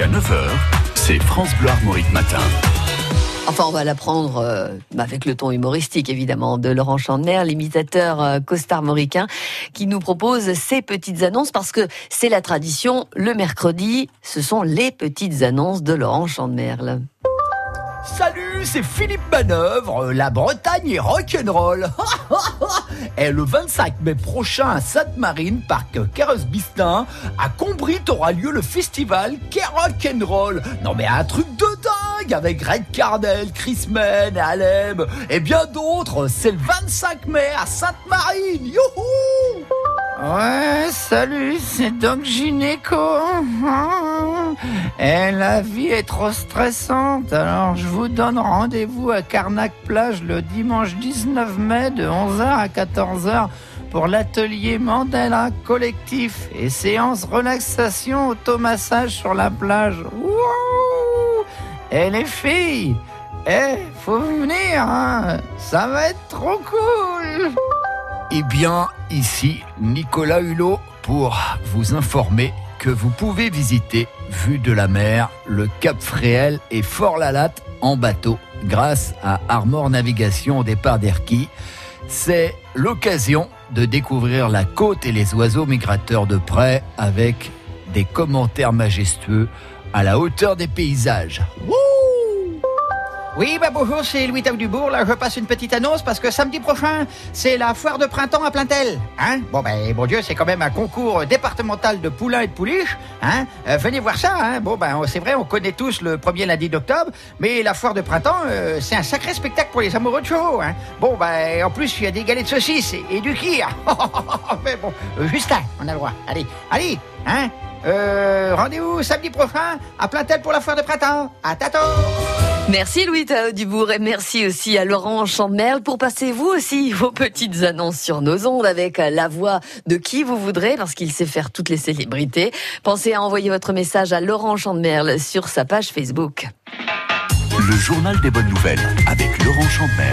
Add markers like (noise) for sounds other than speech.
Jusqu'à 9h, c'est France Bleu Armorique Matin. Enfin, on va l'apprendre euh, avec le ton humoristique, évidemment, de Laurent Chandner, l'imitateur euh, costarmoricain, qui nous propose ces petites annonces parce que c'est la tradition. Le mercredi, ce sont les petites annonces de Laurent Chandner. Salut, c'est Philippe Manœuvre. La Bretagne est rock'n'roll. (laughs) Et le 25 mai prochain à Sainte-Marine, parc Carros-Bistin, à Combrit aura lieu le festival Rock'n'Roll. Non mais un truc de dingue avec Red Cardel, Chris Mann, Alem et bien d'autres. C'est le 25 mai à Sainte-Marine. Youhou Ouais, salut, c'est Doc Gynéco. Et la vie est trop stressante, alors je vous donne rendez-vous à Carnac Plage le dimanche 19 mai de 11h à 14h pour l'atelier Mandela collectif et séance relaxation automassage sur la plage. Wouh Et les filles, eh, faut venir, hein ça va être trop cool. Eh bien, ici Nicolas Hulot pour vous informer que vous pouvez visiter, vue de la mer, le Cap Fréhel et Fort-la-Latte en bateau grâce à Armor Navigation au départ d'Erquy. C'est l'occasion de découvrir la côte et les oiseaux migrateurs de près avec des commentaires majestueux à la hauteur des paysages. Oui, bah bonjour, c'est Louis Tau Dubourg. Là, je passe une petite annonce parce que samedi prochain, c'est la foire de printemps à Plaintel. Hein bon, ben, bon Dieu, c'est quand même un concours départemental de poulains et de pouliches. Hein Euh, venez voir ça. Hein bon, ben, c'est vrai, on connaît tous le premier lundi d'octobre, mais la foire de printemps, euh, c'est un sacré spectacle pour les amoureux de chevaux. Hein bon, ben, en plus, il y a des galets de saucisses et, du kir. (laughs) mais bon, euh, Justin, on a le droit. Allez, allez, hein euh, Rendez-vous samedi prochain à Plaintel pour la foire de printemps. À tâteau Merci Louis Tao Dubourg et merci aussi à Laurent Chandmerle pour passer vous aussi vos petites annonces sur nos ondes avec la voix de qui vous voudrez parce qu'il sait faire toutes les célébrités. Pensez à envoyer votre message à Laurent Chandmerle sur sa page Facebook. Le journal des bonnes nouvelles avec Laurent.